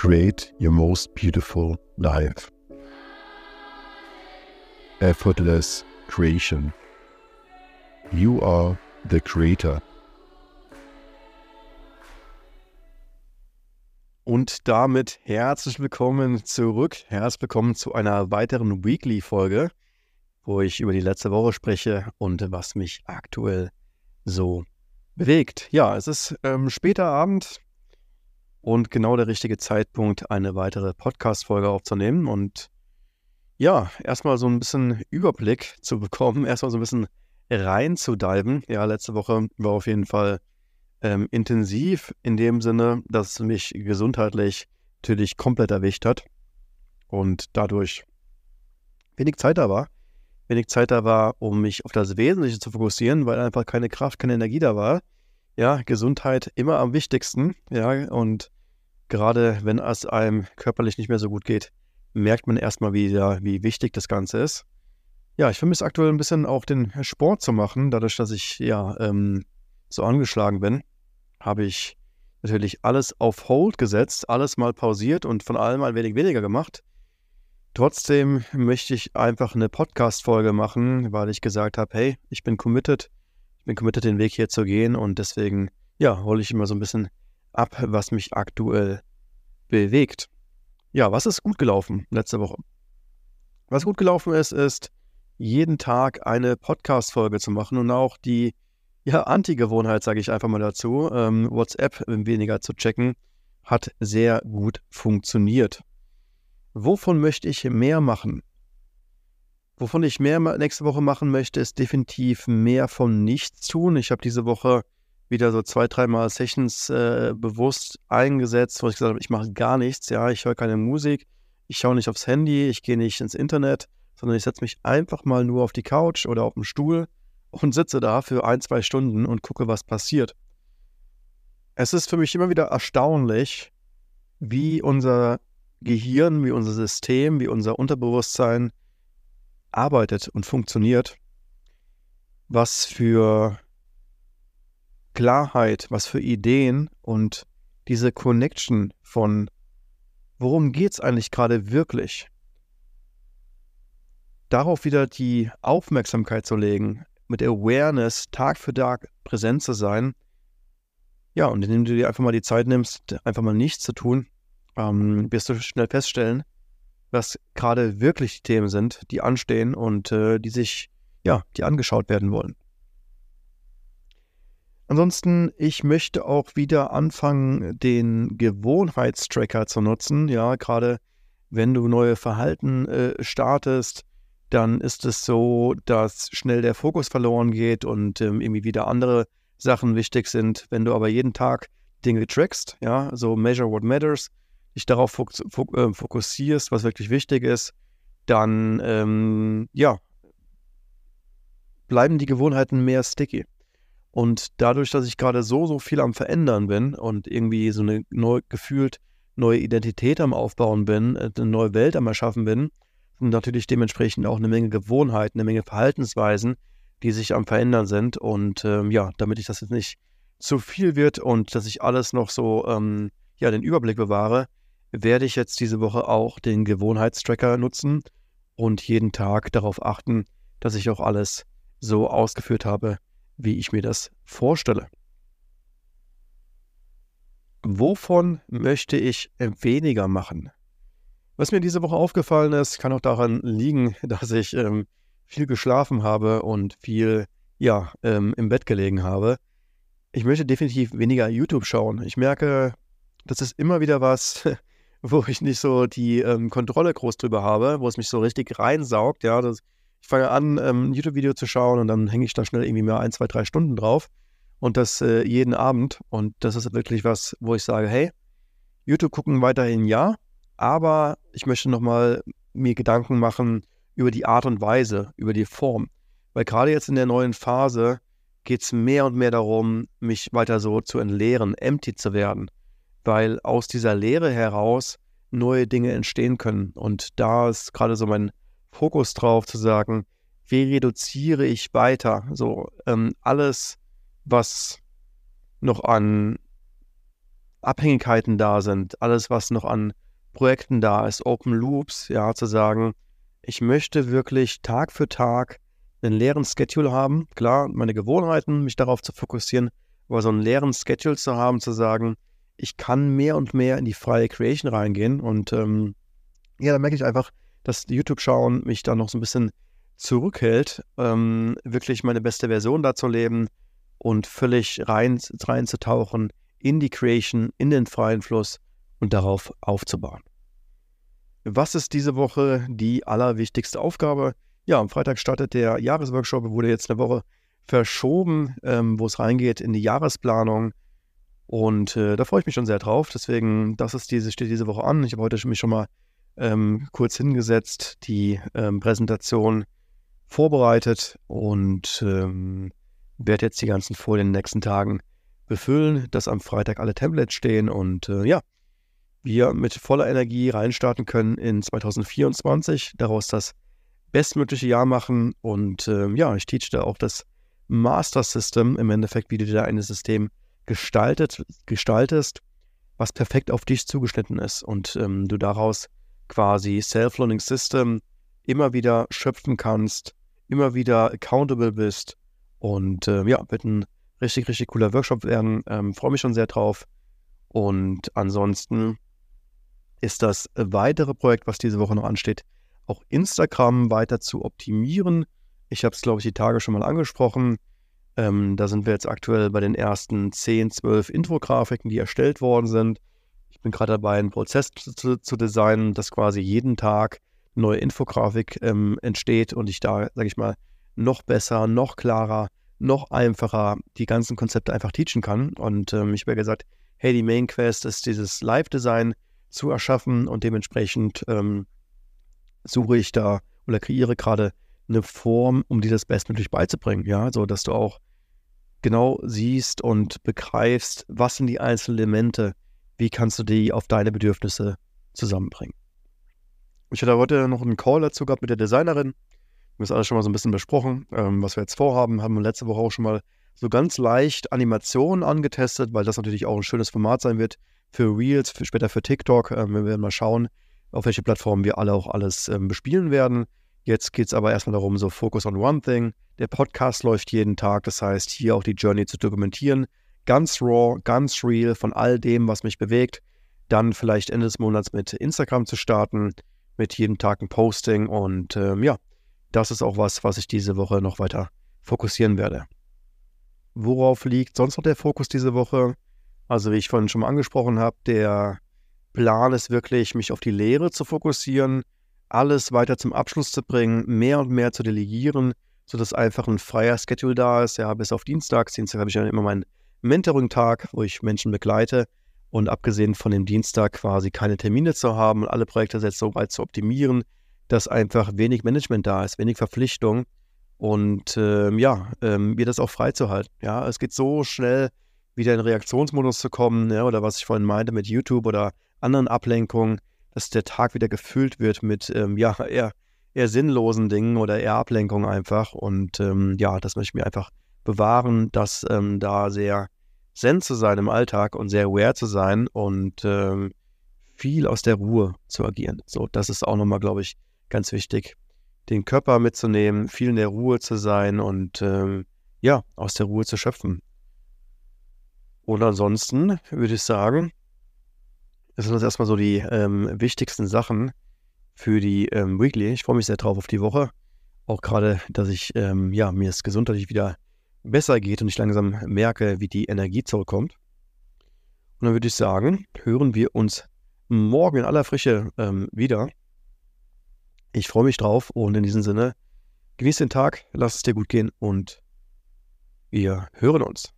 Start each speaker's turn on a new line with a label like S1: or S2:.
S1: create your most beautiful life. Effortless creation. You are the creator.
S2: Und damit herzlich willkommen zurück. Herzlich willkommen zu einer weiteren Weekly-Folge, wo ich über die letzte Woche spreche und was mich aktuell so bewegt. Ja, es ist ähm, später Abend und genau der richtige Zeitpunkt, eine weitere Podcast-Folge aufzunehmen. Und ja, erstmal so ein bisschen Überblick zu bekommen, erstmal so ein bisschen reinzudiven. Ja, letzte Woche war auf jeden Fall ähm, intensiv in dem Sinne, dass es mich gesundheitlich natürlich komplett erwischt hat und dadurch wenig Zeit da war. Wenig Zeit da war, um mich auf das Wesentliche zu fokussieren, weil einfach keine Kraft, keine Energie da war. Ja, Gesundheit immer am wichtigsten. Ja, und gerade wenn es einem körperlich nicht mehr so gut geht, merkt man erstmal wieder, wie wichtig das Ganze ist. Ja, ich vermisse aktuell ein bisschen auch den Sport zu machen, dadurch, dass ich ja ähm, so angeschlagen bin habe ich natürlich alles auf Hold gesetzt, alles mal pausiert und von allem ein wenig weniger gemacht. Trotzdem möchte ich einfach eine Podcast-Folge machen, weil ich gesagt habe, hey, ich bin committed, ich bin committed, den Weg hier zu gehen und deswegen, ja, hole ich immer so ein bisschen ab, was mich aktuell bewegt. Ja, was ist gut gelaufen letzte Woche? Was gut gelaufen ist, ist, jeden Tag eine Podcast-Folge zu machen und auch die ja, Anti-Gewohnheit, sage ich einfach mal dazu. Ähm, WhatsApp weniger zu checken, hat sehr gut funktioniert. Wovon möchte ich mehr machen? Wovon ich mehr nächste Woche machen möchte, ist definitiv mehr von nichts tun. Ich habe diese Woche wieder so zwei, dreimal Sessions äh, bewusst eingesetzt, wo ich gesagt habe, ich mache gar nichts. Ja, ich höre keine Musik, ich schaue nicht aufs Handy, ich gehe nicht ins Internet, sondern ich setze mich einfach mal nur auf die Couch oder auf den Stuhl und sitze da für ein, zwei Stunden und gucke, was passiert. Es ist für mich immer wieder erstaunlich, wie unser Gehirn, wie unser System, wie unser Unterbewusstsein arbeitet und funktioniert, was für Klarheit, was für Ideen und diese Connection von, worum geht es eigentlich gerade wirklich, darauf wieder die Aufmerksamkeit zu legen, mit Awareness Tag für Tag präsent zu sein. Ja, und indem du dir einfach mal die Zeit nimmst, einfach mal nichts zu tun, ähm, wirst du schnell feststellen, was gerade wirklich die Themen sind, die anstehen und äh, die sich, ja, die angeschaut werden wollen. Ansonsten, ich möchte auch wieder anfangen, den Gewohnheitstracker zu nutzen. Ja, gerade wenn du neue Verhalten äh, startest, dann ist es so, dass schnell der Fokus verloren geht und ähm, irgendwie wieder andere Sachen wichtig sind. Wenn du aber jeden Tag Dinge trackst, ja, so measure what matters, dich darauf fok fok äh, fokussierst, was wirklich wichtig ist, dann, ähm, ja, bleiben die Gewohnheiten mehr sticky. Und dadurch, dass ich gerade so, so viel am Verändern bin und irgendwie so eine neu, gefühlt neue Identität am Aufbauen bin, äh, eine neue Welt am Erschaffen bin, und natürlich dementsprechend auch eine Menge Gewohnheiten, eine Menge Verhaltensweisen, die sich am Verändern sind. Und ähm, ja, damit ich das jetzt nicht zu viel wird und dass ich alles noch so, ähm, ja, den Überblick bewahre, werde ich jetzt diese Woche auch den Gewohnheitstracker nutzen und jeden Tag darauf achten, dass ich auch alles so ausgeführt habe, wie ich mir das vorstelle. Wovon möchte ich weniger machen? Was mir diese Woche aufgefallen ist, kann auch daran liegen, dass ich ähm, viel geschlafen habe und viel ja, ähm, im Bett gelegen habe. Ich möchte definitiv weniger YouTube schauen. Ich merke, das ist immer wieder was, wo ich nicht so die ähm, Kontrolle groß drüber habe, wo es mich so richtig reinsaugt. Ja, das, ich fange an, ähm, ein YouTube-Video zu schauen und dann hänge ich da schnell irgendwie mal ein, zwei, drei Stunden drauf. Und das äh, jeden Abend. Und das ist wirklich was, wo ich sage, hey, YouTube gucken weiterhin ja, aber ich möchte nochmal mir Gedanken machen über die Art und Weise, über die Form. Weil gerade jetzt in der neuen Phase geht es mehr und mehr darum, mich weiter so zu entleeren, empty zu werden. Weil aus dieser Leere heraus neue Dinge entstehen können. Und da ist gerade so mein Fokus drauf zu sagen, wie reduziere ich weiter? So ähm, alles, was noch an Abhängigkeiten da sind, alles, was noch an Projekten da ist, Open Loops, ja, zu sagen, ich möchte wirklich Tag für Tag einen leeren Schedule haben. Klar, meine Gewohnheiten, mich darauf zu fokussieren, aber so einen leeren Schedule zu haben, zu sagen, ich kann mehr und mehr in die freie Creation reingehen. Und ähm, ja, da merke ich einfach, dass YouTube-Schauen mich da noch so ein bisschen zurückhält, ähm, wirklich meine beste Version da zu leben und völlig rein, reinzutauchen in die Creation, in den freien Fluss und darauf aufzubauen. Was ist diese Woche die allerwichtigste Aufgabe? Ja, am Freitag startet der Jahresworkshop, wurde jetzt eine Woche verschoben, ähm, wo es reingeht in die Jahresplanung. Und äh, da freue ich mich schon sehr drauf. Deswegen, das ist diese, steht diese Woche an. Ich habe heute mich schon mal ähm, kurz hingesetzt, die ähm, Präsentation vorbereitet und ähm, werde jetzt die ganzen Folien in den nächsten Tagen befüllen, dass am Freitag alle Templates stehen und äh, ja, wir mit voller Energie reinstarten können in 2024, daraus das bestmögliche Jahr machen. Und äh, ja, ich teach da auch das Master System, im Endeffekt, wie du da ein System gestaltet, gestaltest, was perfekt auf dich zugeschnitten ist und ähm, du daraus quasi Self-Learning System immer wieder schöpfen kannst, immer wieder accountable bist. Und äh, ja, wird ein richtig, richtig cooler Workshop werden. Ähm, Freue mich schon sehr drauf. Und ansonsten ist das weitere Projekt, was diese Woche noch ansteht, auch Instagram weiter zu optimieren. Ich habe es, glaube ich, die Tage schon mal angesprochen. Ähm, da sind wir jetzt aktuell bei den ersten 10, 12 Infografiken, die erstellt worden sind. Ich bin gerade dabei, einen Prozess zu, zu, designen, dass quasi jeden Tag eine neue Infografik ähm, entsteht und ich da, sage ich mal, noch besser, noch klarer, noch einfacher die ganzen Konzepte einfach teachen kann. Und ähm, ich habe gesagt, hey, die Main Quest ist dieses Live-Design zu erschaffen und dementsprechend ähm, suche ich da oder kreiere gerade eine Form, um dir das bestmöglich beizubringen, ja, so dass du auch genau siehst und begreifst, was sind die einzelnen Elemente, wie kannst du die auf deine Bedürfnisse zusammenbringen. Ich hatte heute noch einen Call dazu gehabt mit der Designerin. Wir haben das alles schon mal so ein bisschen besprochen, ähm, was wir jetzt vorhaben. Haben wir letzte Woche auch schon mal so ganz leicht Animationen angetestet, weil das natürlich auch ein schönes Format sein wird, für Reels, für, später für TikTok. Ähm, wir werden mal schauen, auf welche Plattformen wir alle auch alles ähm, bespielen werden. Jetzt geht es aber erstmal darum, so Focus on One Thing. Der Podcast läuft jeden Tag, das heißt, hier auch die Journey zu dokumentieren. Ganz raw, ganz real von all dem, was mich bewegt. Dann vielleicht Ende des Monats mit Instagram zu starten, mit jedem Tag ein Posting. Und ähm, ja, das ist auch was, was ich diese Woche noch weiter fokussieren werde. Worauf liegt sonst noch der Fokus diese Woche? Also wie ich vorhin schon mal angesprochen habe, der Plan ist wirklich, mich auf die Lehre zu fokussieren, alles weiter zum Abschluss zu bringen, mehr und mehr zu delegieren, sodass einfach ein freier Schedule da ist. Ja, bis auf Dienstags. Dienstag habe ich ja immer meinen Mentoring-Tag, wo ich Menschen begleite. Und abgesehen von dem Dienstag quasi keine Termine zu haben und alle Projekte jetzt so weit zu optimieren, dass einfach wenig Management da ist, wenig Verpflichtung und ähm, ja, ähm, mir das auch freizuhalten. Ja, es geht so schnell, wieder in Reaktionsmodus zu kommen, ja, oder was ich vorhin meinte mit YouTube oder anderen Ablenkungen, dass der Tag wieder gefüllt wird mit ähm, ja, eher, eher sinnlosen Dingen oder eher Ablenkungen einfach. Und ähm, ja, das möchte ich mir einfach bewahren, dass ähm, da sehr zen zu sein im Alltag und sehr aware zu sein und ähm, viel aus der Ruhe zu agieren. So, das ist auch nochmal, glaube ich, ganz wichtig, den Körper mitzunehmen, viel in der Ruhe zu sein und ähm, ja, aus der Ruhe zu schöpfen. Und ansonsten würde ich sagen, das sind das erstmal so die ähm, wichtigsten Sachen für die ähm, Weekly. Ich freue mich sehr drauf auf die Woche. Auch gerade, dass ich, ähm, ja, mir es gesundheitlich wieder besser geht und ich langsam merke, wie die Energie zurückkommt. Und dann würde ich sagen, hören wir uns morgen in aller Frische ähm, wieder. Ich freue mich drauf und in diesem Sinne, genieß den Tag, lass es dir gut gehen und wir hören uns.